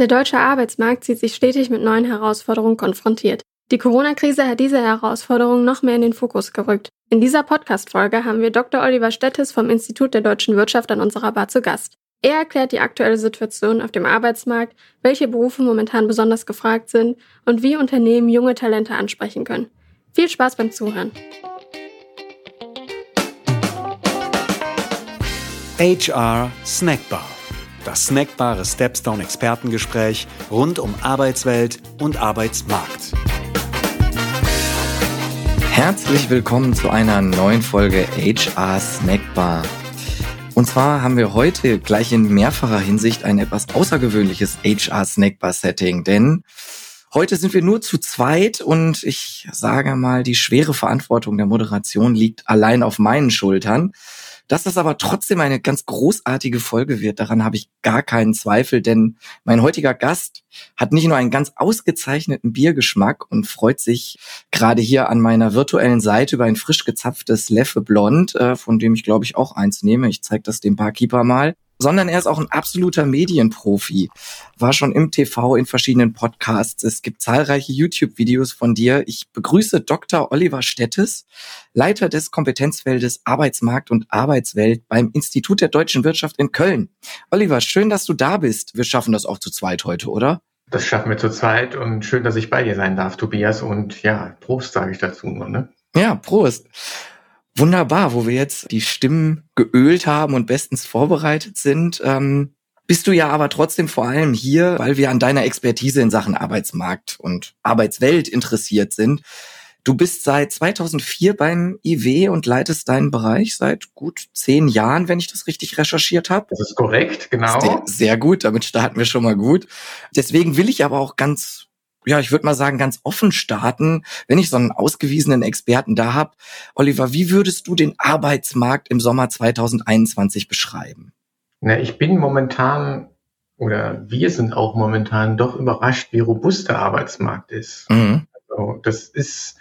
Der deutsche Arbeitsmarkt sieht sich stetig mit neuen Herausforderungen konfrontiert. Die Corona-Krise hat diese Herausforderungen noch mehr in den Fokus gerückt. In dieser Podcast-Folge haben wir Dr. Oliver Stettes vom Institut der deutschen Wirtschaft an unserer Bar zu Gast. Er erklärt die aktuelle Situation auf dem Arbeitsmarkt, welche Berufe momentan besonders gefragt sind und wie Unternehmen junge Talente ansprechen können. Viel Spaß beim Zuhören. HR Snackbar das snackbare Stepstone Expertengespräch rund um Arbeitswelt und Arbeitsmarkt. Herzlich willkommen zu einer neuen Folge HR Snackbar. Und zwar haben wir heute gleich in mehrfacher Hinsicht ein etwas außergewöhnliches HR Snackbar Setting, denn heute sind wir nur zu zweit und ich sage mal, die schwere Verantwortung der Moderation liegt allein auf meinen Schultern. Dass das aber trotzdem eine ganz großartige Folge wird, daran habe ich gar keinen Zweifel, denn mein heutiger Gast hat nicht nur einen ganz ausgezeichneten Biergeschmack und freut sich gerade hier an meiner virtuellen Seite über ein frisch gezapftes Leffe Blond, äh, von dem ich glaube ich auch eins nehme. Ich zeige das dem Barkeeper mal sondern er ist auch ein absoluter Medienprofi. War schon im TV in verschiedenen Podcasts. Es gibt zahlreiche YouTube-Videos von dir. Ich begrüße Dr. Oliver Stettes, Leiter des Kompetenzfeldes Arbeitsmarkt und Arbeitswelt beim Institut der deutschen Wirtschaft in Köln. Oliver, schön, dass du da bist. Wir schaffen das auch zu zweit heute, oder? Das schaffen wir zu zweit und schön, dass ich bei dir sein darf, Tobias. Und ja, Prost sage ich dazu nur, ne? Ja, Prost. Wunderbar, wo wir jetzt die Stimmen geölt haben und bestens vorbereitet sind. Ähm, bist du ja aber trotzdem vor allem hier, weil wir an deiner Expertise in Sachen Arbeitsmarkt und Arbeitswelt interessiert sind. Du bist seit 2004 beim IW und leitest deinen Bereich seit gut zehn Jahren, wenn ich das richtig recherchiert habe. Das ist korrekt, genau. Sehr, sehr gut, damit starten wir schon mal gut. Deswegen will ich aber auch ganz ja, ich würde mal sagen, ganz offen starten, wenn ich so einen ausgewiesenen Experten da habe. Oliver, wie würdest du den Arbeitsmarkt im Sommer 2021 beschreiben? Na, ich bin momentan oder wir sind auch momentan doch überrascht, wie robust der Arbeitsmarkt ist. Mhm. Also das ist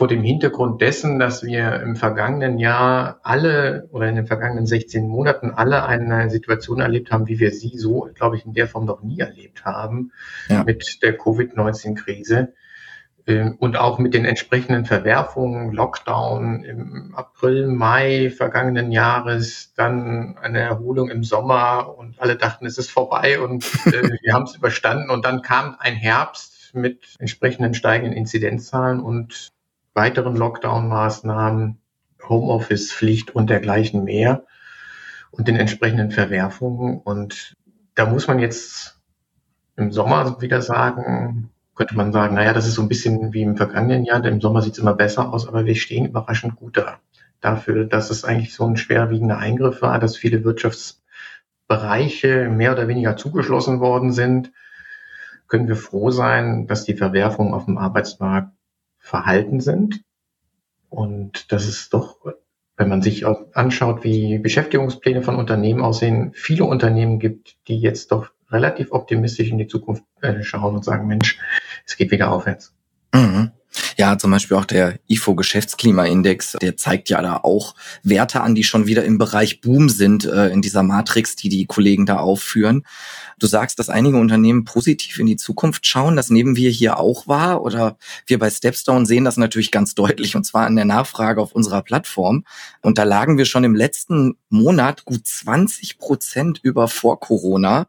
vor dem Hintergrund dessen, dass wir im vergangenen Jahr alle oder in den vergangenen 16 Monaten alle eine Situation erlebt haben, wie wir sie so, glaube ich, in der Form noch nie erlebt haben ja. mit der Covid-19-Krise ähm, und auch mit den entsprechenden Verwerfungen, Lockdown im April, Mai vergangenen Jahres, dann eine Erholung im Sommer und alle dachten, es ist vorbei und äh, wir haben es überstanden und dann kam ein Herbst mit entsprechenden steigenden Inzidenzzahlen und weiteren Lockdown-Maßnahmen, Homeoffice-Pflicht und dergleichen mehr und den entsprechenden Verwerfungen. Und da muss man jetzt im Sommer wieder sagen, könnte man sagen, naja, das ist so ein bisschen wie im vergangenen Jahr, denn im Sommer sieht es immer besser aus, aber wir stehen überraschend gut da. Dafür, dass es eigentlich so ein schwerwiegender Eingriff war, dass viele Wirtschaftsbereiche mehr oder weniger zugeschlossen worden sind, können wir froh sein, dass die Verwerfungen auf dem Arbeitsmarkt verhalten sind. Und das ist doch, wenn man sich anschaut, wie Beschäftigungspläne von Unternehmen aussehen, viele Unternehmen gibt, die jetzt doch relativ optimistisch in die Zukunft äh, schauen und sagen, Mensch, es geht wieder aufwärts. Mhm. Ja, zum Beispiel auch der IFO Geschäftsklimaindex, der zeigt ja da auch Werte an, die schon wieder im Bereich Boom sind äh, in dieser Matrix, die die Kollegen da aufführen. Du sagst, dass einige Unternehmen positiv in die Zukunft schauen. Das nehmen wir hier auch wahr oder wir bei Stepstone sehen das natürlich ganz deutlich und zwar in der Nachfrage auf unserer Plattform. Und da lagen wir schon im letzten Monat gut 20 Prozent über vor Corona.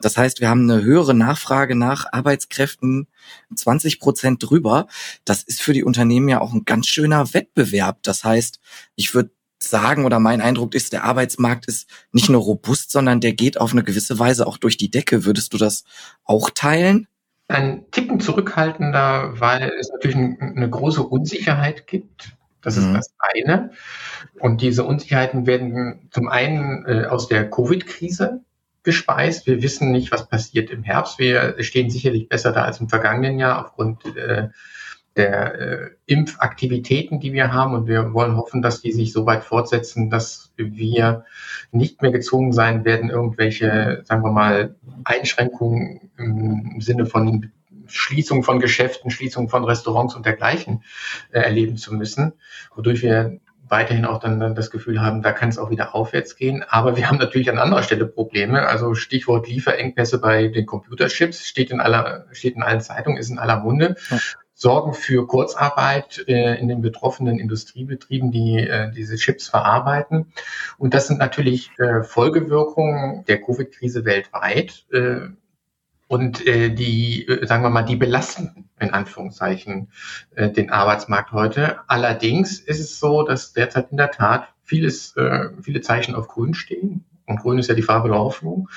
Das heißt, wir haben eine höhere Nachfrage nach Arbeitskräften, 20 Prozent drüber. Das ist für die Unternehmen ja auch ein ganz schöner Wettbewerb. Das heißt, ich würde sagen oder mein Eindruck ist, der Arbeitsmarkt ist nicht nur robust, sondern der geht auf eine gewisse Weise auch durch die Decke. Würdest du das auch teilen? Ein Ticken zurückhaltender, weil es natürlich eine große Unsicherheit gibt. Das ist mhm. das eine. Und diese Unsicherheiten werden zum einen äh, aus der Covid-Krise gespeist. Wir wissen nicht, was passiert im Herbst. Wir stehen sicherlich besser da als im vergangenen Jahr aufgrund äh, der äh, Impfaktivitäten, die wir haben. Und wir wollen hoffen, dass die sich so weit fortsetzen, dass wir nicht mehr gezwungen sein werden, irgendwelche, sagen wir mal, Einschränkungen im Sinne von Schließung von Geschäften, Schließung von Restaurants und dergleichen äh, erleben zu müssen, wodurch wir weiterhin auch dann, dann das Gefühl haben, da kann es auch wieder aufwärts gehen. Aber wir haben natürlich an anderer Stelle Probleme. Also Stichwort Lieferengpässe bei den Computerchips steht in aller, steht in allen Zeitungen, ist in aller Munde. Ja. Sorgen für Kurzarbeit äh, in den betroffenen Industriebetrieben, die äh, diese Chips verarbeiten. Und das sind natürlich äh, Folgewirkungen der Covid-Krise weltweit. Äh, und äh, die, äh, sagen wir mal, die belasten in Anführungszeichen äh, den Arbeitsmarkt heute. Allerdings ist es so, dass derzeit in der Tat vieles, äh, viele Zeichen auf Grün stehen. Und Grün ist ja die Farbe der Hoffnung.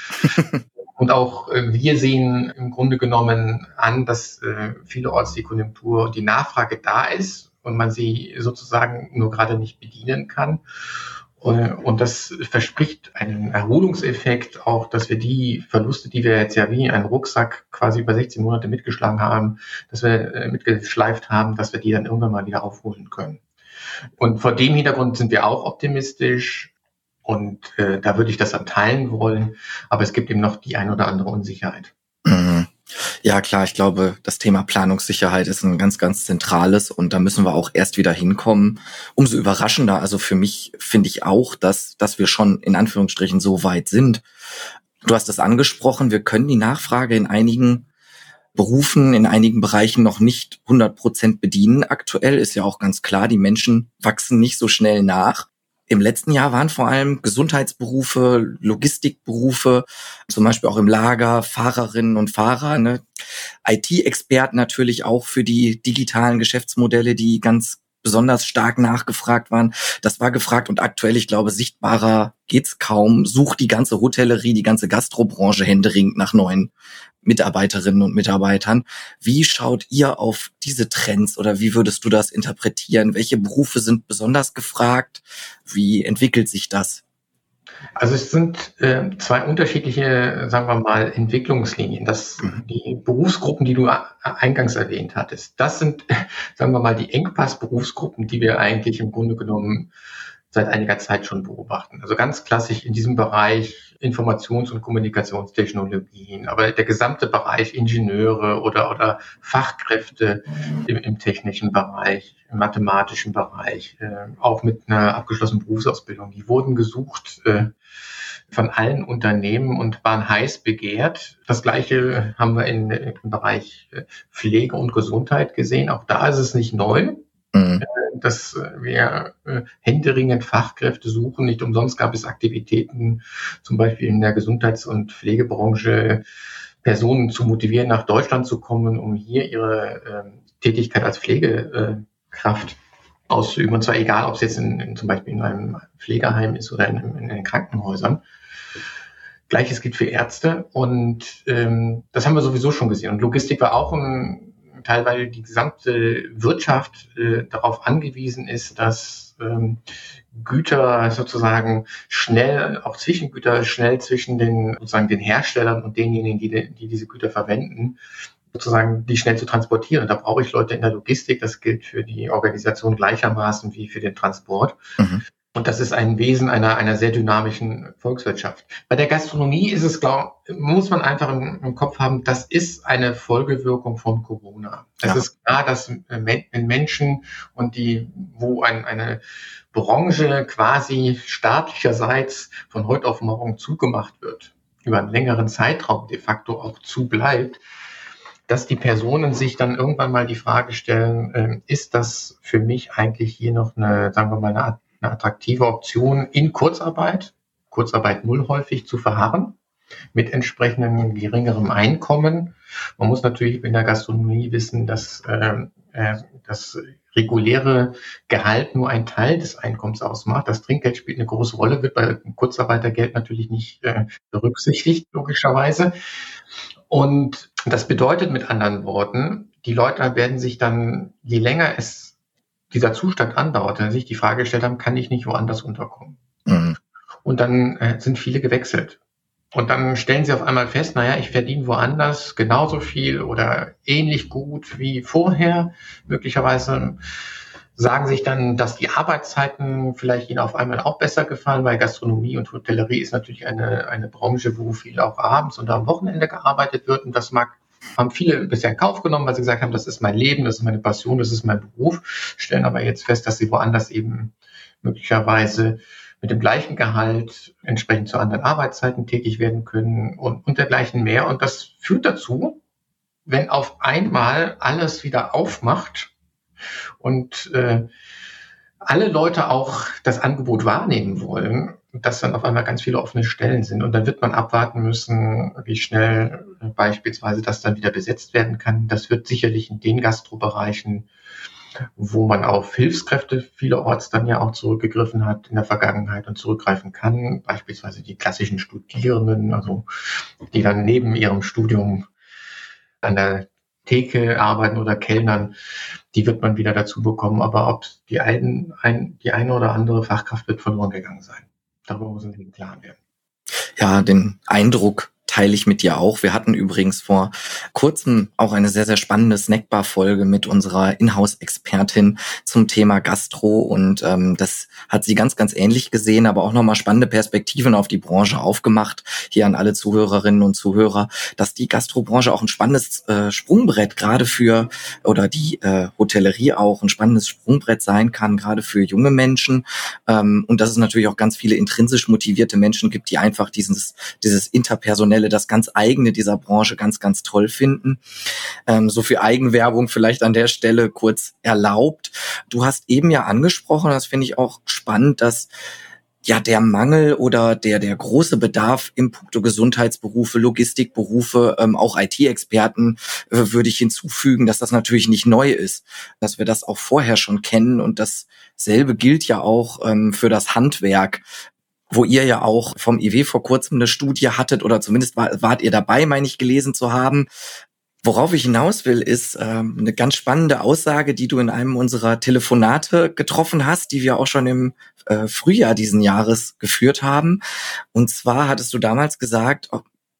Und auch äh, wir sehen im Grunde genommen an, dass äh, vielerorts die Konjunktur, die Nachfrage da ist und man sie sozusagen nur gerade nicht bedienen kann. Und das verspricht einen Erholungseffekt, auch dass wir die Verluste, die wir jetzt ja wie einen Rucksack quasi über 16 Monate mitgeschlagen haben, dass wir äh, mitgeschleift haben, dass wir die dann irgendwann mal wieder aufholen können. Und vor dem Hintergrund sind wir auch optimistisch und äh, da würde ich das dann teilen wollen, aber es gibt eben noch die ein oder andere Unsicherheit. Mhm. Ja, klar, ich glaube, das Thema Planungssicherheit ist ein ganz, ganz zentrales und da müssen wir auch erst wieder hinkommen. Umso überraschender, also für mich finde ich auch, dass, dass wir schon in Anführungsstrichen so weit sind. Du hast es angesprochen, wir können die Nachfrage in einigen Berufen, in einigen Bereichen noch nicht 100 Prozent bedienen. Aktuell ist ja auch ganz klar, die Menschen wachsen nicht so schnell nach. Im letzten Jahr waren vor allem Gesundheitsberufe, Logistikberufe, zum Beispiel auch im Lager, Fahrerinnen und Fahrer, ne? IT-Experten natürlich auch für die digitalen Geschäftsmodelle, die ganz besonders stark nachgefragt waren. Das war gefragt und aktuell, ich glaube, sichtbarer geht's kaum. Sucht die ganze Hotellerie, die ganze Gastrobranche händeringend nach neuen Mitarbeiterinnen und Mitarbeitern. Wie schaut ihr auf diese Trends oder wie würdest du das interpretieren? Welche Berufe sind besonders gefragt? Wie entwickelt sich das? Also es sind äh, zwei unterschiedliche, sagen wir mal, Entwicklungslinien. Das, mhm. die Berufsgruppen, die du eingangs erwähnt hattest, das sind, sagen wir mal, die Engpass-Berufsgruppen, die wir eigentlich im Grunde genommen seit einiger Zeit schon beobachten. Also ganz klassisch in diesem Bereich Informations- und Kommunikationstechnologien, aber der gesamte Bereich Ingenieure oder, oder Fachkräfte im, im technischen Bereich, im mathematischen Bereich, äh, auch mit einer abgeschlossenen Berufsausbildung, die wurden gesucht äh, von allen Unternehmen und waren heiß begehrt. Das Gleiche haben wir in, im Bereich äh, Pflege und Gesundheit gesehen. Auch da ist es nicht neu. Mhm. Dass wir äh, händeringend Fachkräfte suchen. Nicht umsonst gab es Aktivitäten, zum Beispiel in der Gesundheits- und Pflegebranche, Personen zu motivieren, nach Deutschland zu kommen, um hier ihre äh, Tätigkeit als Pflegekraft auszuüben. Und zwar egal, ob es jetzt in, in, zum Beispiel in einem Pflegeheim ist oder in, in den Krankenhäusern. Gleiches gilt für Ärzte und ähm, das haben wir sowieso schon gesehen. Und Logistik war auch ein teilweise die gesamte Wirtschaft äh, darauf angewiesen ist, dass ähm, Güter sozusagen schnell, auch Zwischengüter schnell zwischen den sozusagen den Herstellern und denjenigen, die, die diese Güter verwenden, sozusagen die schnell zu transportieren. Da brauche ich Leute in der Logistik. Das gilt für die Organisation gleichermaßen wie für den Transport. Mhm. Und das ist ein Wesen einer, einer sehr dynamischen Volkswirtschaft. Bei der Gastronomie ist es, glaub, muss man einfach im, im Kopf haben, das ist eine Folgewirkung von Corona. Es ja. ist klar, dass Menschen und die, wo ein, eine Branche quasi staatlicherseits von heute auf morgen zugemacht wird, über einen längeren Zeitraum de facto auch zubleibt, dass die Personen sich dann irgendwann mal die Frage stellen, äh, ist das für mich eigentlich hier noch eine, sagen wir mal, eine Art eine attraktive Option in Kurzarbeit, Kurzarbeit null häufig zu verharren, mit entsprechendem geringerem Einkommen. Man muss natürlich in der Gastronomie wissen, dass äh, äh, das reguläre Gehalt nur ein Teil des Einkommens ausmacht. Das Trinkgeld spielt eine große Rolle, wird bei Kurzarbeitergeld natürlich nicht äh, berücksichtigt, logischerweise. Und das bedeutet mit anderen Worten, die Leute werden sich dann, je länger es dieser Zustand andauert, dann sich die Frage gestellt haben, kann ich nicht woanders unterkommen? Mhm. Und dann äh, sind viele gewechselt. Und dann stellen sie auf einmal fest, naja, ich verdiene woanders genauso viel oder ähnlich gut wie vorher. Möglicherweise sagen sich dann, dass die Arbeitszeiten vielleicht ihnen auf einmal auch besser gefallen, weil Gastronomie und Hotellerie ist natürlich eine, eine Branche, wo viel auch abends und am Wochenende gearbeitet wird. Und das mag haben viele bisher in Kauf genommen, weil sie gesagt haben, das ist mein Leben, das ist meine Passion, das ist mein Beruf, stellen aber jetzt fest, dass sie woanders eben möglicherweise mit dem gleichen Gehalt entsprechend zu anderen Arbeitszeiten tätig werden können und, und dergleichen mehr. Und das führt dazu, wenn auf einmal alles wieder aufmacht und äh, alle Leute auch das Angebot wahrnehmen wollen, dass dann auf einmal ganz viele offene Stellen sind. Und dann wird man abwarten müssen, wie schnell beispielsweise das dann wieder besetzt werden kann. Das wird sicherlich in den Gastrobereichen, wo man auf Hilfskräfte vielerorts dann ja auch zurückgegriffen hat in der Vergangenheit und zurückgreifen kann. Beispielsweise die klassischen Studierenden, also die dann neben ihrem Studium an der Theke arbeiten oder Kellnern, die wird man wieder dazu bekommen. Aber ob die, ein, ein, die eine oder andere Fachkraft wird verloren gegangen sein. Darüber muss man im Klaren werden. Ja, den Eindruck teile ich mit dir auch. Wir hatten übrigens vor kurzem auch eine sehr, sehr spannende Snackbar-Folge mit unserer Inhouse-Expertin zum Thema Gastro und ähm, das hat sie ganz, ganz ähnlich gesehen, aber auch nochmal spannende Perspektiven auf die Branche aufgemacht. Hier an alle Zuhörerinnen und Zuhörer, dass die Gastrobranche auch ein spannendes äh, Sprungbrett gerade für oder die äh, Hotellerie auch ein spannendes Sprungbrett sein kann, gerade für junge Menschen ähm, und dass es natürlich auch ganz viele intrinsisch motivierte Menschen gibt, die einfach dieses, dieses interpersonelle Stelle das ganz eigene dieser Branche ganz, ganz toll finden. Ähm, so viel Eigenwerbung vielleicht an der Stelle kurz erlaubt. Du hast eben ja angesprochen, das finde ich auch spannend, dass ja der Mangel oder der der große Bedarf im puncto Gesundheitsberufe, Logistikberufe, ähm, auch IT-Experten äh, würde ich hinzufügen, dass das natürlich nicht neu ist, dass wir das auch vorher schon kennen und dasselbe gilt ja auch ähm, für das Handwerk wo ihr ja auch vom IW vor kurzem eine Studie hattet oder zumindest war, wart ihr dabei, meine ich gelesen zu haben. Worauf ich hinaus will, ist ähm, eine ganz spannende Aussage, die du in einem unserer Telefonate getroffen hast, die wir auch schon im äh, Frühjahr diesen Jahres geführt haben. Und zwar hattest du damals gesagt,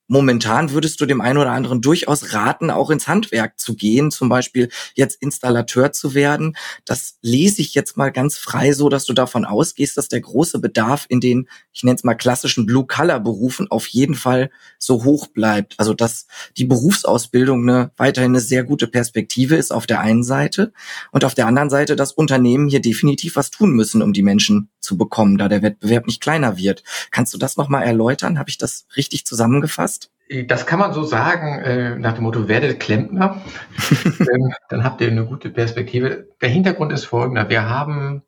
momentan würdest du dem einen oder anderen durchaus raten, auch ins Handwerk zu gehen, zum Beispiel jetzt Installateur zu werden. Das lese ich jetzt mal ganz frei so, dass du davon ausgehst, dass der große Bedarf in den, ich nenne es mal klassischen Blue-Color-Berufen auf jeden Fall so hoch bleibt. Also dass die Berufsausbildung eine, weiterhin eine sehr gute Perspektive ist auf der einen Seite und auf der anderen Seite, dass Unternehmen hier definitiv was tun müssen, um die Menschen zu bekommen, da der Wettbewerb nicht kleiner wird. Kannst du das nochmal erläutern? Habe ich das richtig zusammengefasst? Das kann man so sagen, äh, nach dem Motto, werdet Klempner. ähm, dann habt ihr eine gute Perspektive. Der Hintergrund ist folgender. Wir haben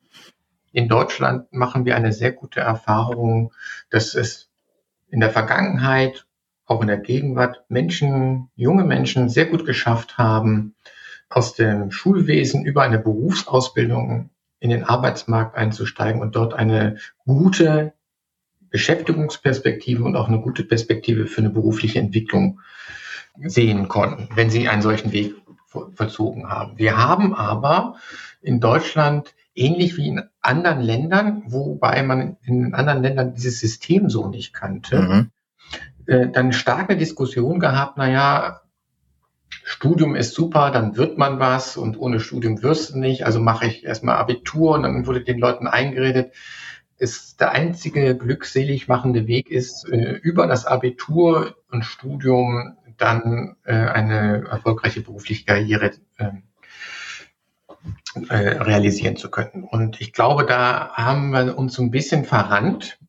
in Deutschland machen wir eine sehr gute Erfahrung, dass es in der Vergangenheit, auch in der Gegenwart, Menschen, junge Menschen sehr gut geschafft haben, aus dem Schulwesen über eine Berufsausbildung in den Arbeitsmarkt einzusteigen und dort eine gute Beschäftigungsperspektive und auch eine gute Perspektive für eine berufliche Entwicklung sehen konnten, wenn sie einen solchen Weg vollzogen haben. Wir haben aber in Deutschland ähnlich wie in anderen Ländern, wobei man in anderen Ländern dieses System so nicht kannte, mhm. äh, dann starke Diskussion gehabt, naja, Studium ist super, dann wird man was und ohne Studium wirst du nicht, also mache ich erstmal Abitur und dann wurde den Leuten eingeredet, ist der einzige glückselig machende Weg ist, äh, über das Abitur und Studium dann äh, eine erfolgreiche berufliche Karriere ähm, äh, realisieren zu können. Und ich glaube, da haben wir uns so ein bisschen verrannt.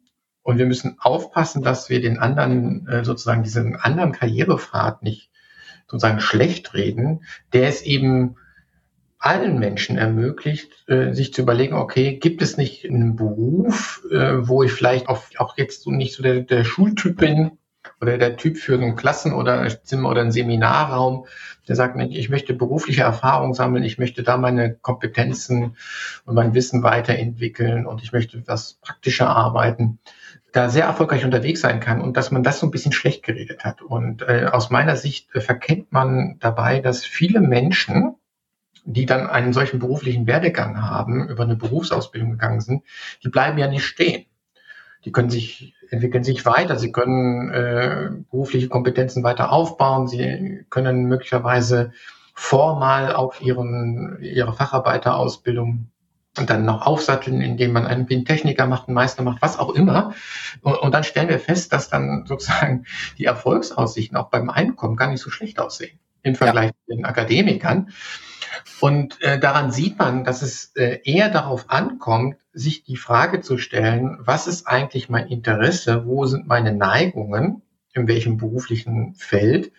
Und wir müssen aufpassen, dass wir den anderen, sozusagen diesen anderen Karrierepfad nicht sozusagen schlecht reden. Der ist eben allen Menschen ermöglicht, äh, sich zu überlegen, okay, gibt es nicht einen Beruf, äh, wo ich vielleicht auch, jetzt so nicht so der, der Schultyp bin oder der Typ für ein Klassen- oder ein Zimmer oder ein Seminarraum, der sagt, ich möchte berufliche Erfahrung sammeln, ich möchte da meine Kompetenzen und mein Wissen weiterentwickeln und ich möchte was praktischer arbeiten, da sehr erfolgreich unterwegs sein kann und dass man das so ein bisschen schlecht geredet hat. Und äh, aus meiner Sicht äh, verkennt man dabei, dass viele Menschen, die dann einen solchen beruflichen Werdegang haben, über eine Berufsausbildung gegangen sind, die bleiben ja nicht stehen. Die können sich, entwickeln sich weiter, sie können äh, berufliche Kompetenzen weiter aufbauen, sie können möglicherweise formal auf ihren, ihre Facharbeiterausbildung und dann noch aufsatteln, indem man einen Techniker macht, einen Meister macht, was auch immer. Und, und, dann stellen wir fest, dass dann sozusagen die Erfolgsaussichten auch beim Einkommen gar nicht so schlecht aussehen. im Vergleich ja. zu den Akademikern. Und äh, daran sieht man, dass es äh, eher darauf ankommt, sich die Frage zu stellen, was ist eigentlich mein Interesse, wo sind meine Neigungen, in welchem beruflichen Feld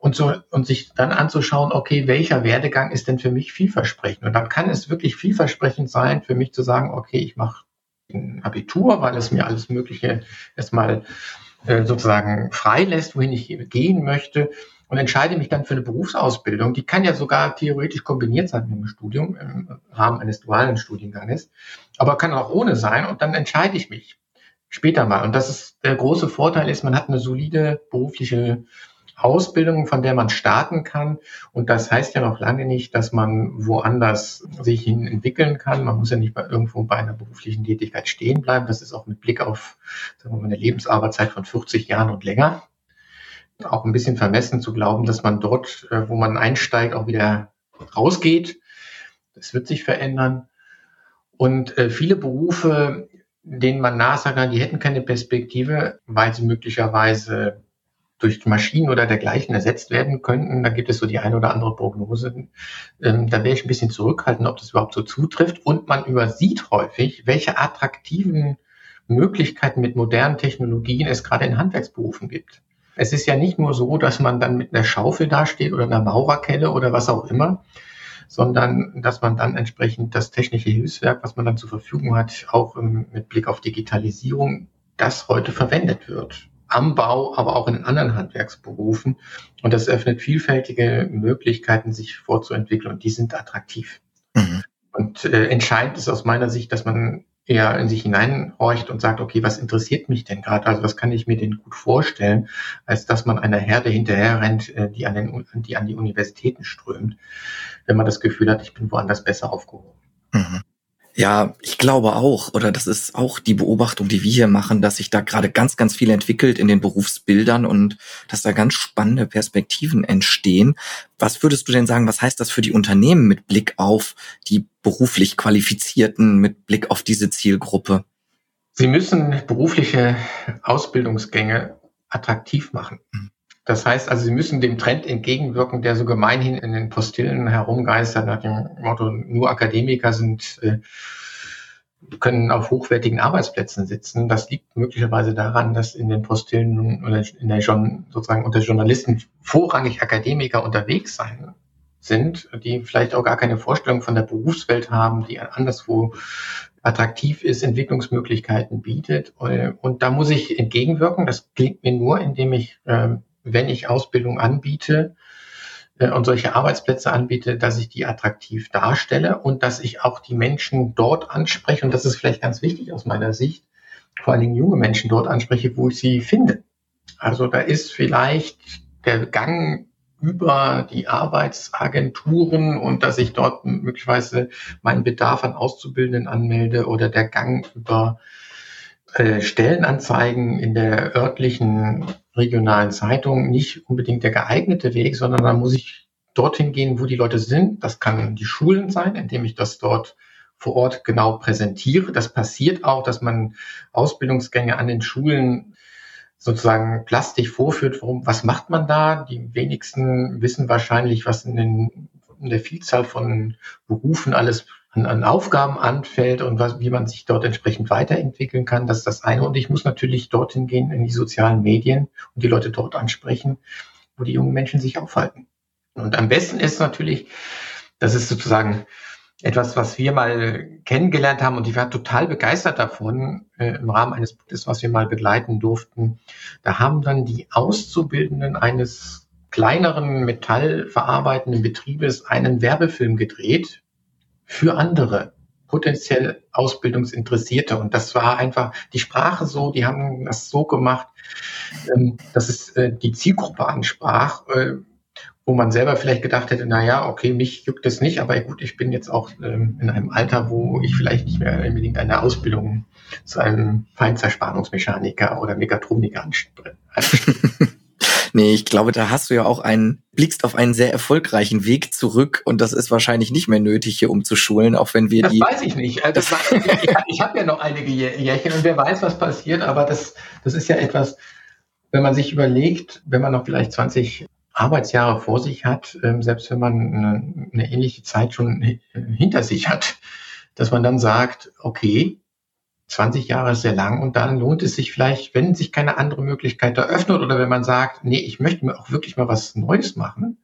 und so und sich dann anzuschauen, okay, welcher Werdegang ist denn für mich vielversprechend? Und dann kann es wirklich vielversprechend sein, für mich zu sagen, okay, ich mache ein Abitur, weil es mir alles Mögliche erstmal äh, sozusagen freilässt, wohin ich gehen möchte und entscheide mich dann für eine Berufsausbildung. Die kann ja sogar theoretisch kombiniert sein mit dem Studium im Rahmen eines dualen Studienganges, aber kann auch ohne sein und dann entscheide ich mich später mal. Und das ist der große Vorteil ist, man hat eine solide berufliche Ausbildung, von der man starten kann. Und das heißt ja noch lange nicht, dass man woanders sich hin entwickeln kann. Man muss ja nicht bei irgendwo bei einer beruflichen Tätigkeit stehen bleiben. Das ist auch mit Blick auf sagen wir mal, eine Lebensarbeitszeit von 40 Jahren und länger auch ein bisschen vermessen zu glauben, dass man dort, äh, wo man einsteigt, auch wieder rausgeht. Das wird sich verändern. Und äh, viele Berufe, denen man nachsagt, die hätten keine Perspektive, weil sie möglicherweise durch Maschinen oder dergleichen ersetzt werden könnten. Da gibt es so die eine oder andere Prognose. Ähm, da wäre ich ein bisschen zurückhaltend, ob das überhaupt so zutrifft. Und man übersieht häufig, welche attraktiven Möglichkeiten mit modernen Technologien es gerade in Handwerksberufen gibt. Es ist ja nicht nur so, dass man dann mit einer Schaufel dasteht oder einer Maurerkelle oder was auch immer, sondern dass man dann entsprechend das technische Hilfswerk, was man dann zur Verfügung hat, auch mit Blick auf Digitalisierung, das heute verwendet wird. Am Bau, aber auch in anderen Handwerksberufen. Und das öffnet vielfältige Möglichkeiten, sich vorzuentwickeln und die sind attraktiv. Mhm. Und äh, entscheidend ist aus meiner Sicht, dass man eher in sich hineinhorcht und sagt, okay, was interessiert mich denn gerade? Also was kann ich mir denn gut vorstellen, als dass man einer Herde hinterher rennt, äh, die an, den, die an die Universitäten strömt, wenn man das Gefühl hat, ich bin woanders besser aufgehoben. Mhm. Ja, ich glaube auch, oder das ist auch die Beobachtung, die wir hier machen, dass sich da gerade ganz, ganz viel entwickelt in den Berufsbildern und dass da ganz spannende Perspektiven entstehen. Was würdest du denn sagen, was heißt das für die Unternehmen mit Blick auf die beruflich Qualifizierten, mit Blick auf diese Zielgruppe? Sie müssen berufliche Ausbildungsgänge attraktiv machen. Mhm. Das heißt also, Sie müssen dem Trend entgegenwirken, der so gemeinhin in den Postillen herumgeistert, nach dem Motto, nur Akademiker sind, äh, können auf hochwertigen Arbeitsplätzen sitzen. Das liegt möglicherweise daran, dass in den Postillen oder in der sozusagen unter Journalisten vorrangig Akademiker unterwegs sein sind, die vielleicht auch gar keine Vorstellung von der Berufswelt haben, die anderswo attraktiv ist, Entwicklungsmöglichkeiten bietet. Und da muss ich entgegenwirken. Das klingt mir nur, indem ich ähm, wenn ich Ausbildung anbiete äh, und solche Arbeitsplätze anbiete, dass ich die attraktiv darstelle und dass ich auch die Menschen dort anspreche. Und das ist vielleicht ganz wichtig aus meiner Sicht, vor allen Dingen junge Menschen dort anspreche, wo ich sie finde. Also da ist vielleicht der Gang über die Arbeitsagenturen und dass ich dort möglicherweise meinen Bedarf an Auszubildenden anmelde oder der Gang über äh, Stellenanzeigen in der örtlichen regionalen Zeitung nicht unbedingt der geeignete Weg, sondern da muss ich dorthin gehen, wo die Leute sind. Das kann die Schulen sein, indem ich das dort vor Ort genau präsentiere. Das passiert auch, dass man Ausbildungsgänge an den Schulen sozusagen plastisch vorführt. Warum, was macht man da? Die wenigsten wissen wahrscheinlich, was in, den, in der Vielzahl von Berufen alles an, an Aufgaben anfällt und was, wie man sich dort entsprechend weiterentwickeln kann. Das ist das eine. Und ich muss natürlich dorthin gehen in die sozialen Medien und die Leute dort ansprechen, wo die jungen Menschen sich aufhalten. Und am besten ist natürlich, das ist sozusagen etwas, was wir mal kennengelernt haben und ich war total begeistert davon äh, im Rahmen eines Projektes, was wir mal begleiten durften. Da haben dann die Auszubildenden eines kleineren metallverarbeitenden Betriebes einen Werbefilm gedreht für andere potenziell Ausbildungsinteressierte. Und das war einfach die Sprache so, die haben das so gemacht, ähm, dass es äh, die Zielgruppe ansprach, äh, wo man selber vielleicht gedacht hätte, na ja, okay, mich juckt es nicht, aber gut, ich bin jetzt auch ähm, in einem Alter, wo ich vielleicht nicht mehr unbedingt eine Ausbildung zu einem Feinzerspannungsmechaniker oder Megatroniker anstrebe. Nee, ich glaube, da hast du ja auch einen, blickst auf einen sehr erfolgreichen Weg zurück und das ist wahrscheinlich nicht mehr nötig, hier umzuschulen, auch wenn wir das die. Das weiß ich nicht. Also das war, ich, ich habe ja noch einige Jährchen und wer weiß, was passiert, aber das, das ist ja etwas, wenn man sich überlegt, wenn man noch vielleicht 20 Arbeitsjahre vor sich hat, ähm, selbst wenn man eine, eine ähnliche Zeit schon hinter sich hat, dass man dann sagt, okay, 20 Jahre ist sehr lang und dann lohnt es sich vielleicht, wenn sich keine andere Möglichkeit eröffnet oder wenn man sagt, nee, ich möchte mir auch wirklich mal was Neues machen,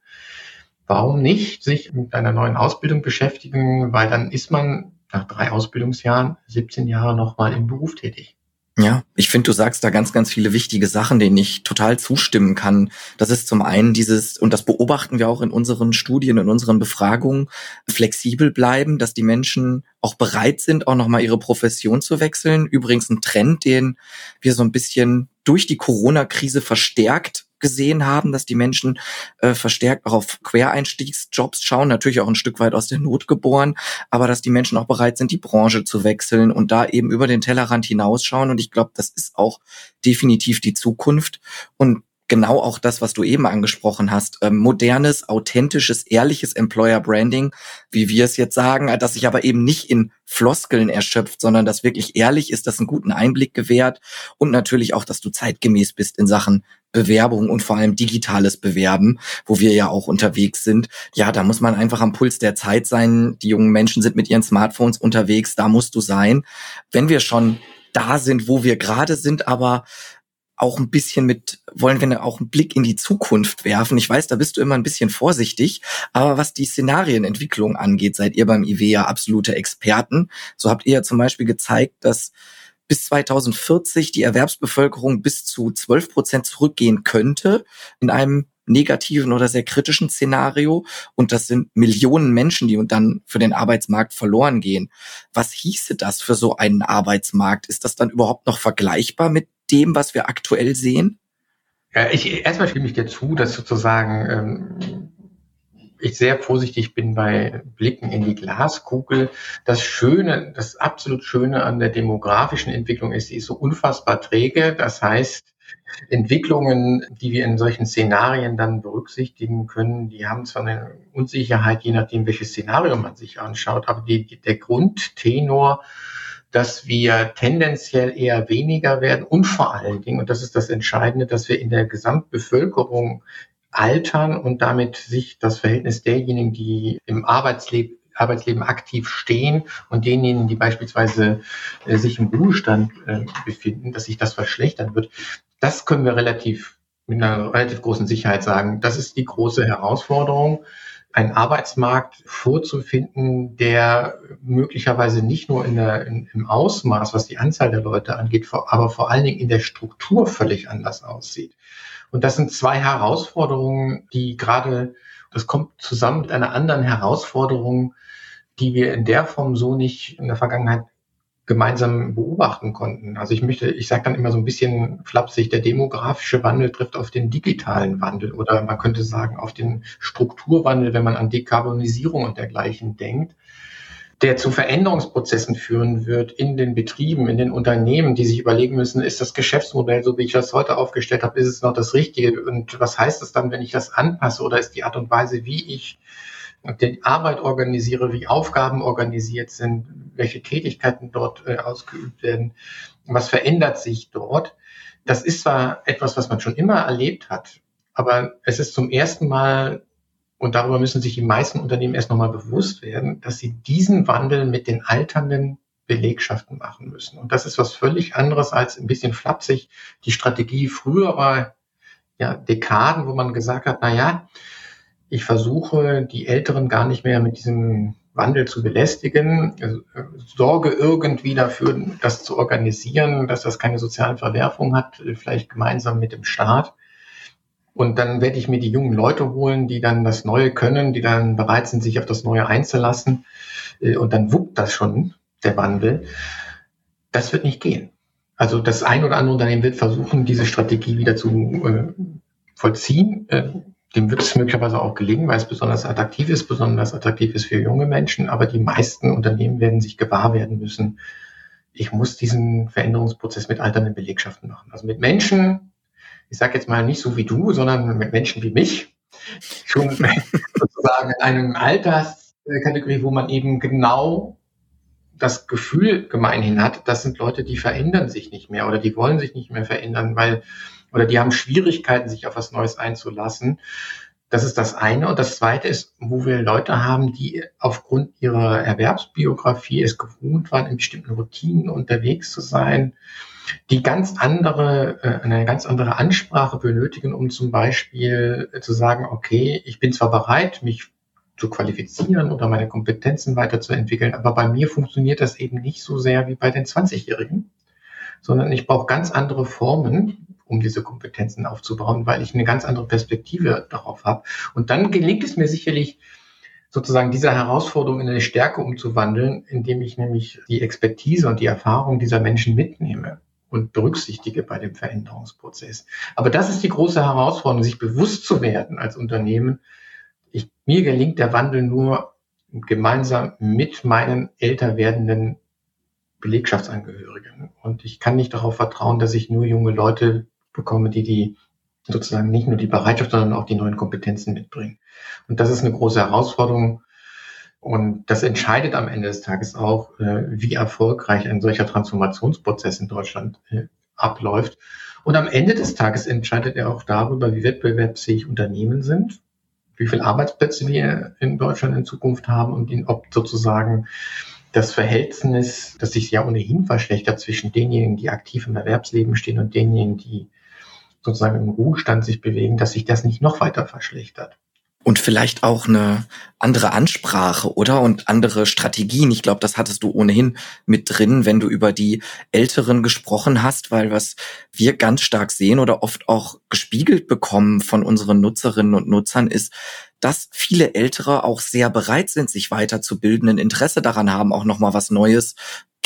warum nicht sich mit einer neuen Ausbildung beschäftigen, weil dann ist man nach drei Ausbildungsjahren 17 Jahre nochmal im Beruf tätig. Ja, ich finde, du sagst da ganz, ganz viele wichtige Sachen, denen ich total zustimmen kann. Das ist zum einen dieses, und das beobachten wir auch in unseren Studien, in unseren Befragungen, flexibel bleiben, dass die Menschen auch bereit sind, auch nochmal ihre Profession zu wechseln. Übrigens ein Trend, den wir so ein bisschen durch die Corona-Krise verstärkt gesehen haben, dass die Menschen äh, verstärkt auch auf Quereinstiegsjobs schauen, natürlich auch ein Stück weit aus der Not geboren, aber dass die Menschen auch bereit sind, die Branche zu wechseln und da eben über den Tellerrand hinausschauen. Und ich glaube, das ist auch definitiv die Zukunft. Und genau auch das, was du eben angesprochen hast. Ähm, modernes, authentisches, ehrliches Employer Branding, wie wir es jetzt sagen, das sich aber eben nicht in Floskeln erschöpft, sondern das wirklich ehrlich ist, das einen guten Einblick gewährt und natürlich auch, dass du zeitgemäß bist in Sachen Bewerbung und vor allem digitales Bewerben, wo wir ja auch unterwegs sind. Ja, da muss man einfach am Puls der Zeit sein. Die jungen Menschen sind mit ihren Smartphones unterwegs, da musst du sein. Wenn wir schon da sind, wo wir gerade sind, aber auch ein bisschen mit, wollen wir auch einen Blick in die Zukunft werfen. Ich weiß, da bist du immer ein bisschen vorsichtig, aber was die Szenarienentwicklung angeht, seid ihr beim IW ja absolute Experten. So habt ihr ja zum Beispiel gezeigt, dass bis 2040 die Erwerbsbevölkerung bis zu 12 Prozent zurückgehen könnte in einem negativen oder sehr kritischen Szenario. Und das sind Millionen Menschen, die dann für den Arbeitsmarkt verloren gehen. Was hieße das für so einen Arbeitsmarkt? Ist das dann überhaupt noch vergleichbar mit dem, was wir aktuell sehen? Ja, ich, erstmal stimme ich dir zu, dass sozusagen ähm, ich sehr vorsichtig bin bei Blicken in die Glaskugel. Das Schöne, das absolut Schöne an der demografischen Entwicklung ist, sie ist so unfassbar träge. Das heißt, Entwicklungen, die wir in solchen Szenarien dann berücksichtigen können, die haben zwar eine Unsicherheit, je nachdem, welches Szenario man sich anschaut, aber die, der Grundtenor dass wir tendenziell eher weniger werden und vor allen Dingen, und das ist das Entscheidende, dass wir in der Gesamtbevölkerung altern und damit sich das Verhältnis derjenigen, die im Arbeitsleben Arbeitsleben aktiv stehen und denjenigen, die beispielsweise äh, sich im Ruhestand äh, befinden, dass sich das verschlechtern wird. Das können wir relativ mit einer relativ großen Sicherheit sagen. Das ist die große Herausforderung einen Arbeitsmarkt vorzufinden, der möglicherweise nicht nur in der, in, im Ausmaß, was die Anzahl der Leute angeht, aber vor allen Dingen in der Struktur völlig anders aussieht. Und das sind zwei Herausforderungen, die gerade, das kommt zusammen mit einer anderen Herausforderung, die wir in der Form so nicht in der Vergangenheit gemeinsam beobachten konnten. Also ich möchte, ich sage dann immer so ein bisschen flapsig, der demografische Wandel trifft auf den digitalen Wandel oder man könnte sagen auf den Strukturwandel, wenn man an Dekarbonisierung und dergleichen denkt, der zu Veränderungsprozessen führen wird in den Betrieben, in den Unternehmen, die sich überlegen müssen, ist das Geschäftsmodell, so wie ich das heute aufgestellt habe, ist es noch das Richtige und was heißt es dann, wenn ich das anpasse oder ist die Art und Weise, wie ich die Arbeit organisiere, wie Aufgaben organisiert sind, welche Tätigkeiten dort äh, ausgeübt werden, was verändert sich dort. Das ist zwar etwas, was man schon immer erlebt hat, aber es ist zum ersten Mal, und darüber müssen sich die meisten Unternehmen erst nochmal bewusst werden, dass sie diesen Wandel mit den alternden Belegschaften machen müssen. Und das ist was völlig anderes als ein bisschen flapsig. Die Strategie früher war ja Dekaden, wo man gesagt hat, na ja, ich versuche, die Älteren gar nicht mehr mit diesem Wandel zu belästigen, also, äh, sorge irgendwie dafür, das zu organisieren, dass das keine sozialen Verwerfungen hat, äh, vielleicht gemeinsam mit dem Staat. Und dann werde ich mir die jungen Leute holen, die dann das Neue können, die dann bereit sind, sich auf das Neue einzulassen. Äh, und dann wuppt das schon, der Wandel. Das wird nicht gehen. Also das ein oder andere Unternehmen wird versuchen, diese Strategie wieder zu äh, vollziehen dem wird es möglicherweise auch gelingen, weil es besonders attraktiv ist, besonders attraktiv ist für junge Menschen. Aber die meisten Unternehmen werden sich gewahr werden müssen, ich muss diesen Veränderungsprozess mit alternden Belegschaften machen. Also mit Menschen, ich sage jetzt mal nicht so wie du, sondern mit Menschen wie mich, schon sozusagen in einem Alterskategorie, wo man eben genau das Gefühl gemeinhin hat, das sind Leute, die verändern sich nicht mehr oder die wollen sich nicht mehr verändern, weil oder die haben Schwierigkeiten, sich auf was Neues einzulassen. Das ist das eine. Und das zweite ist, wo wir Leute haben, die aufgrund ihrer Erwerbsbiografie es gewohnt waren, in bestimmten Routinen unterwegs zu sein, die ganz andere, äh, eine ganz andere Ansprache benötigen, um zum Beispiel zu sagen, okay, ich bin zwar bereit, mich zu qualifizieren oder meine Kompetenzen weiterzuentwickeln, aber bei mir funktioniert das eben nicht so sehr wie bei den 20-Jährigen, sondern ich brauche ganz andere Formen, um diese Kompetenzen aufzubauen, weil ich eine ganz andere Perspektive darauf habe. Und dann gelingt es mir sicherlich, sozusagen diese Herausforderung in eine Stärke umzuwandeln, indem ich nämlich die Expertise und die Erfahrung dieser Menschen mitnehme und berücksichtige bei dem Veränderungsprozess. Aber das ist die große Herausforderung, sich bewusst zu werden als Unternehmen. Ich, mir gelingt der Wandel nur gemeinsam mit meinen älter werdenden Belegschaftsangehörigen. Und ich kann nicht darauf vertrauen, dass ich nur junge Leute bekomme, die die sozusagen nicht nur die Bereitschaft, sondern auch die neuen Kompetenzen mitbringen. Und das ist eine große Herausforderung. Und das entscheidet am Ende des Tages auch, äh, wie erfolgreich ein solcher Transformationsprozess in Deutschland äh, abläuft. Und am Ende des Tages entscheidet er auch darüber, wie wettbewerbsfähig Unternehmen sind, wie viele Arbeitsplätze wir in Deutschland in Zukunft haben und ob sozusagen das Verhältnis, das sich ja ohnehin verschlechtert zwischen denjenigen, die aktiv im Erwerbsleben stehen und denjenigen, die sozusagen im Ruhestand sich bewegen, dass sich das nicht noch weiter verschlechtert. Und vielleicht auch eine andere Ansprache, oder? Und andere Strategien. Ich glaube, das hattest du ohnehin mit drin, wenn du über die Älteren gesprochen hast, weil was wir ganz stark sehen oder oft auch gespiegelt bekommen von unseren Nutzerinnen und Nutzern ist, dass viele Ältere auch sehr bereit sind, sich weiterzubilden, ein Interesse daran haben, auch nochmal was Neues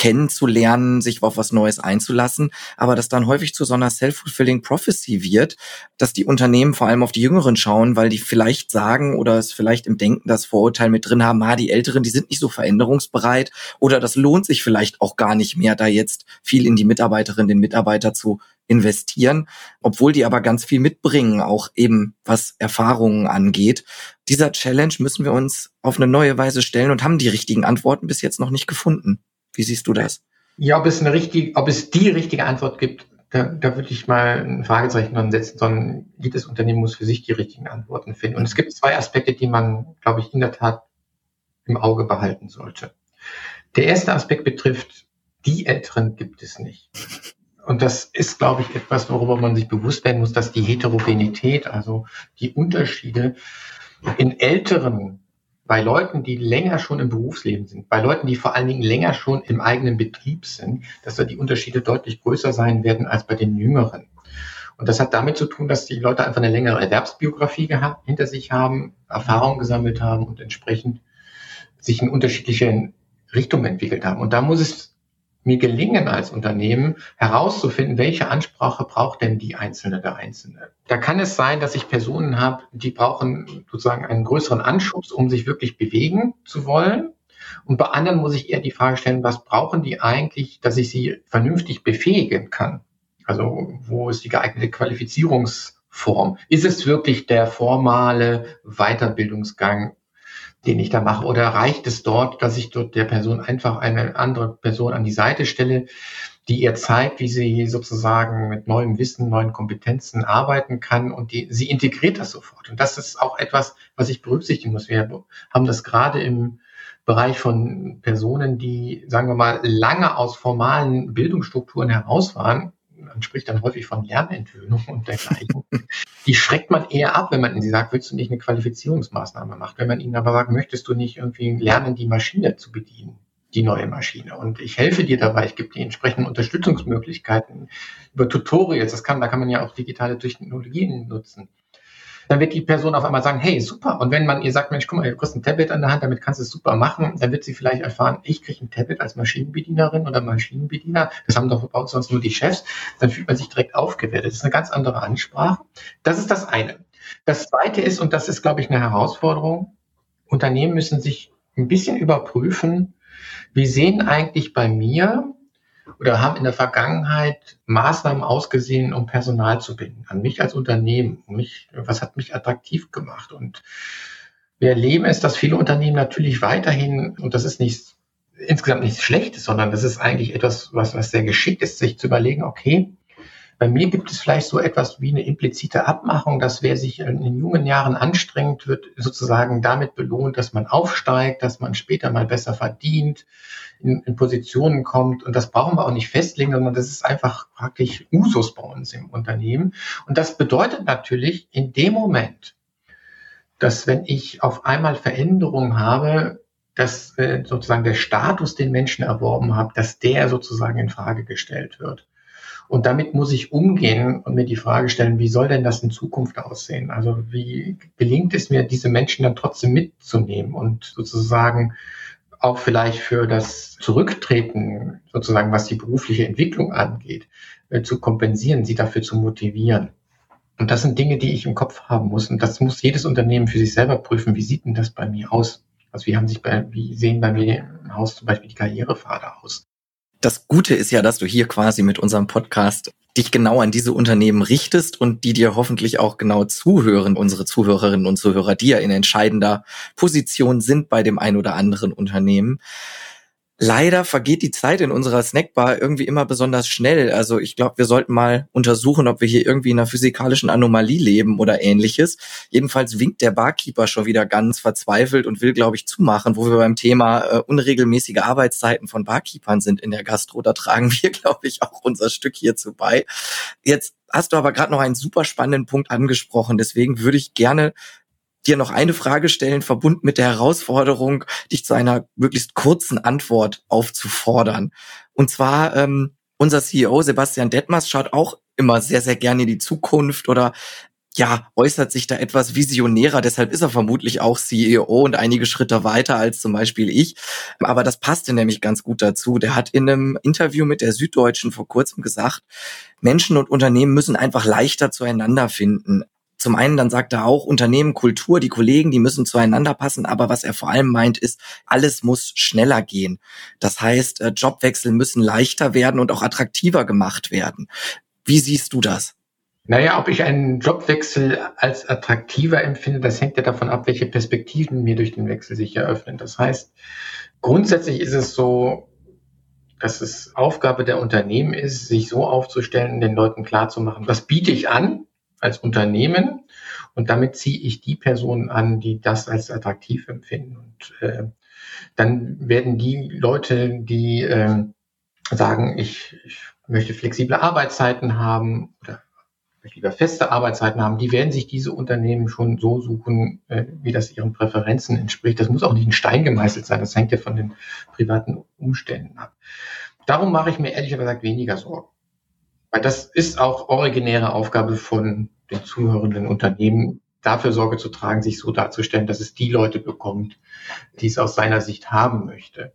kennenzulernen, sich auf was Neues einzulassen, aber das dann häufig zu so einer self-fulfilling prophecy wird, dass die Unternehmen vor allem auf die Jüngeren schauen, weil die vielleicht sagen oder es vielleicht im Denken das Vorurteil mit drin haben, ah, die Älteren, die sind nicht so veränderungsbereit oder das lohnt sich vielleicht auch gar nicht mehr, da jetzt viel in die Mitarbeiterin, den Mitarbeiter zu investieren, obwohl die aber ganz viel mitbringen, auch eben was Erfahrungen angeht. Dieser Challenge müssen wir uns auf eine neue Weise stellen und haben die richtigen Antworten bis jetzt noch nicht gefunden. Wie siehst du das? Ja, ob es eine richtige, ob es die richtige Antwort gibt, da, da würde ich mal ein Fragezeichen dran setzen, sondern jedes Unternehmen muss für sich die richtigen Antworten finden. Und es gibt zwei Aspekte, die man, glaube ich, in der Tat im Auge behalten sollte. Der erste Aspekt betrifft, die Älteren gibt es nicht. Und das ist, glaube ich, etwas, worüber man sich bewusst werden muss, dass die Heterogenität, also die Unterschiede in älteren bei Leuten, die länger schon im Berufsleben sind, bei Leuten, die vor allen Dingen länger schon im eigenen Betrieb sind, dass da die Unterschiede deutlich größer sein werden als bei den Jüngeren. Und das hat damit zu tun, dass die Leute einfach eine längere Erwerbsbiografie gehabt, hinter sich haben, Erfahrungen gesammelt haben und entsprechend sich in unterschiedliche Richtungen entwickelt haben. Und da muss es mir gelingen als Unternehmen herauszufinden, welche Ansprache braucht denn die Einzelne der Einzelne. Da kann es sein, dass ich Personen habe, die brauchen sozusagen einen größeren Anschubs, um sich wirklich bewegen zu wollen. Und bei anderen muss ich eher die Frage stellen, was brauchen die eigentlich, dass ich sie vernünftig befähigen kann? Also wo ist die geeignete Qualifizierungsform? Ist es wirklich der formale Weiterbildungsgang den ich da mache? Oder reicht es dort, dass ich dort der Person einfach eine andere Person an die Seite stelle, die ihr zeigt, wie sie sozusagen mit neuem Wissen, neuen Kompetenzen arbeiten kann und die, sie integriert das sofort. Und das ist auch etwas, was ich berücksichtigen muss. Wir haben das gerade im Bereich von Personen, die, sagen wir mal, lange aus formalen Bildungsstrukturen heraus waren, man spricht dann häufig von Lernentwöhnung und dergleichen. die schreckt man eher ab, wenn man ihnen sagt, willst du nicht eine Qualifizierungsmaßnahme machen? Wenn man ihnen aber sagt, möchtest du nicht irgendwie lernen, die Maschine zu bedienen? die neue Maschine. Und ich helfe dir dabei, ich gebe dir entsprechende Unterstützungsmöglichkeiten über Tutorials, das kann, da kann man ja auch digitale Technologien nutzen dann wird die Person auf einmal sagen, hey, super. Und wenn man ihr sagt, Mensch, guck mal, du kriegst ein Tablet an der Hand, damit kannst du es super machen, dann wird sie vielleicht erfahren, ich kriege ein Tablet als Maschinenbedienerin oder Maschinenbediener. Das haben doch uns sonst nur die Chefs. Dann fühlt man sich direkt aufgewertet. Das ist eine ganz andere Ansprache. Das ist das eine. Das zweite ist, und das ist, glaube ich, eine Herausforderung, Unternehmen müssen sich ein bisschen überprüfen, wie sehen eigentlich bei mir oder haben in der Vergangenheit Maßnahmen ausgesehen, um Personal zu binden, an mich als Unternehmen, mich, was hat mich attraktiv gemacht? Und wir erleben es, dass viele Unternehmen natürlich weiterhin, und das ist nicht insgesamt nichts Schlechtes, sondern das ist eigentlich etwas, was, was sehr geschickt ist, sich zu überlegen, okay, Bei mir gibt es vielleicht so etwas wie eine implizite Abmachung, dass wer sich in jungen Jahren anstrengt, wird sozusagen damit belohnt, dass man aufsteigt, dass man später mal besser verdient, in, in Positionen kommt. Und das brauchen wir auch nicht festlegen, sondern das ist einfach praktisch Usus bei uns im Unternehmen. Und das bedeutet natürlich in dem Moment, dass wenn ich auf einmal Veränderungen habe, dass äh, sozusagen der Status, den Menschen erworben haben, dass der sozusagen in Frage gestellt wird. Und damit muss ich umgehen und mir die Frage stellen, wie soll denn das in Zukunft aussehen? Also wie gelingt es mir, diese Menschen dann trotzdem mitzunehmen und sozusagen auch vielleicht für das Zurücktreten, sozusagen was die berufliche Entwicklung angeht, äh, zu kompensieren, sie dafür zu motivieren. Und das sind Dinge, die ich im Kopf haben muss. Und das muss jedes Unternehmen für sich selber prüfen. Wie sieht denn das bei mir aus? Also wie haben sich bei, wie sehen bei mir im Haus zum Beispiel die Karrierepfade aus? Das Gute ist ja, dass du hier quasi mit unserem Podcast dich genau an diese Unternehmen richtest und die dir hoffentlich auch genau zuhören, unsere Zuhörerinnen und Zuhörer, die ja in entscheidender Position sind bei dem ein oder anderen Unternehmen leider vergeht die Zeit in unserer Snackbar irgendwie immer besonders schnell. Also ich glaube, wir sollten mal untersuchen, ob wir hier irgendwie in einer physikalischen Anomalie leben oder ähnliches. Jedenfalls winkt der Barkeeper schon wieder ganz verzweifelt und will, glaube ich, zumachen, wo wir beim Thema äh, unregelmäßige Arbeitszeiten von Barkeepern sind in der Gastro. Da tragen wir, glaube ich, auch unser Stück hierzu bei. Jetzt hast du aber gerade noch einen super spannenden Punkt angesprochen. Deswegen würde ich gerne dir noch eine Frage stellen, verbunden mit der Herausforderung, dich zu einer möglichst kurzen Antwort aufzufordern. Und zwar, ähm, unser CEO Sebastian Detmers schaut auch immer sehr, sehr gerne in die Zukunft oder ja, äußert sich da etwas visionärer. Deshalb ist er vermutlich auch CEO und einige Schritte weiter als zum Beispiel ich. Aber das passte nämlich ganz gut dazu. Der hat in einem Interview mit der Süddeutschen vor kurzem gesagt, Menschen und Unternehmen müssen einfach leichter zueinander finden. Zum einen dann sagt er auch, Unternehmen, Kultur, die Kollegen, die müssen zueinander passen, aber was er vor allem meint, ist, alles muss schneller gehen. Das heißt, äh, Jobwechsel müssen leichter werden und auch attraktiver gemacht werden. Wie siehst du das? Naja, ob ich einen Jobwechsel als attraktiver empfinde, das hängt ja davon ab, welche Perspektiven mir durch den Wechsel sich eröffnen. Das heißt, grundsätzlich ist es so, dass es Aufgabe der Unternehmen ist, sich so aufzustellen, den Leuten klarzumachen, was biete ich an als Unternehmen und damit ziehe ich die Personen an, die das als attraktiv empfinden. Und äh, dann werden die Leute, die äh, sagen, ich, ich möchte flexible Arbeitszeiten haben oder möchte lieber feste Arbeitszeiten haben, die werden sich diese Unternehmen schon so suchen, äh, wie das ihren Präferenzen entspricht. Das muss auch nicht ein Stein gemeißelt sein, das hängt ja von den privaten Umständen ab. Darum mache ich mir ehrlich gesagt weniger Sorgen. Weil das ist auch originäre Aufgabe von den zuhörenden Unternehmen, dafür Sorge zu tragen, sich so darzustellen, dass es die Leute bekommt, die es aus seiner Sicht haben möchte.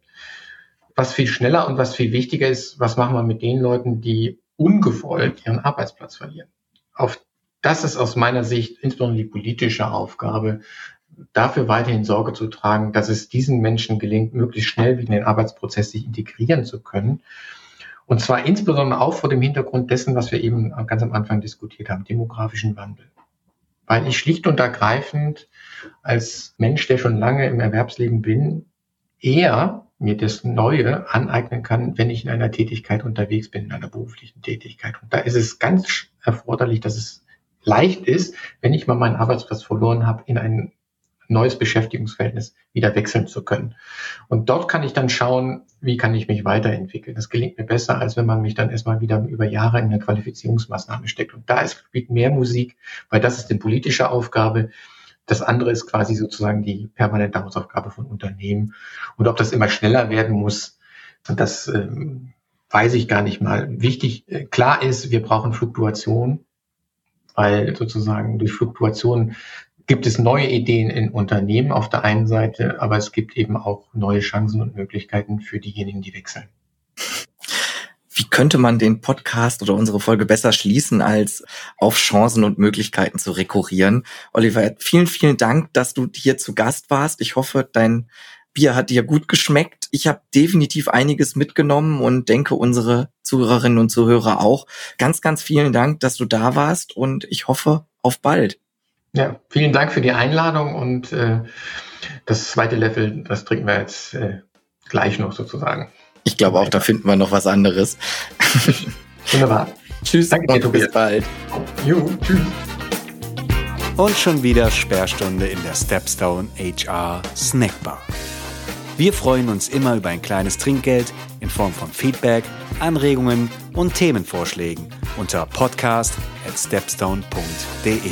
Was viel schneller und was viel wichtiger ist, was machen wir mit den Leuten, die ungewollt ihren Arbeitsplatz verlieren? Auf das ist aus meiner Sicht insbesondere die politische Aufgabe, dafür weiterhin Sorge zu tragen, dass es diesen Menschen gelingt, möglichst schnell in den Arbeitsprozess sich integrieren zu können und zwar insbesondere auch vor dem Hintergrund dessen, was wir eben ganz am Anfang diskutiert haben, demografischen Wandel. Weil ich schlicht und ergreifend als Mensch, der schon lange im Erwerbsleben bin, eher mir das Neue aneignen kann, wenn ich in einer Tätigkeit unterwegs bin, in einer beruflichen Tätigkeit. Und da ist es ganz erforderlich, dass es leicht ist, wenn ich mal meinen Arbeitsplatz verloren habe, in einen neues Beschäftigungsverhältnis wieder wechseln zu können. Und dort kann ich dann schauen, wie kann ich mich weiterentwickeln. Das gelingt mir besser, als wenn man mich dann erstmal wieder über Jahre in eine Qualifizierungsmaßnahme steckt. Und da ist, spielt mehr Musik, weil das ist eine politische Aufgabe. Das andere ist quasi sozusagen die permanente Hausaufgabe von Unternehmen. Und ob das immer schneller werden muss, das ähm, weiß ich gar nicht mal. Wichtig, äh, klar ist, wir brauchen Fluktuation, weil sozusagen durch Fluktuation gibt es neue Ideen in Unternehmen auf der einen Seite, aber es gibt eben auch neue Chancen und Möglichkeiten für diejenigen, die wechseln. Wie könnte man den Podcast oder unsere Folge besser schließen, als auf Chancen und Möglichkeiten zu rekurrieren? Oliver, vielen, vielen Dank, dass du hier zu Gast warst. Ich hoffe, dein Bier hat dir gut geschmeckt. Ich habe definitiv einiges mitgenommen und denke, unsere Zuhörerinnen und Zuhörer auch. Ganz, ganz vielen Dank, dass du da warst und ich hoffe auf bald. Ja, vielen Dank für die Einladung und äh, das zweite Level, das trinken wir jetzt äh, gleich noch sozusagen. Ich glaube auch, da finden wir noch was anderes. Wunderbar. Tschüss Danke dir, und bis Tobias. bald. Jo, tschüss. Und schon wieder Sperrstunde in der Stepstone HR Snackbar. Wir freuen uns immer über ein kleines Trinkgeld in Form von Feedback, Anregungen und Themenvorschlägen unter podcast at stepstone.de.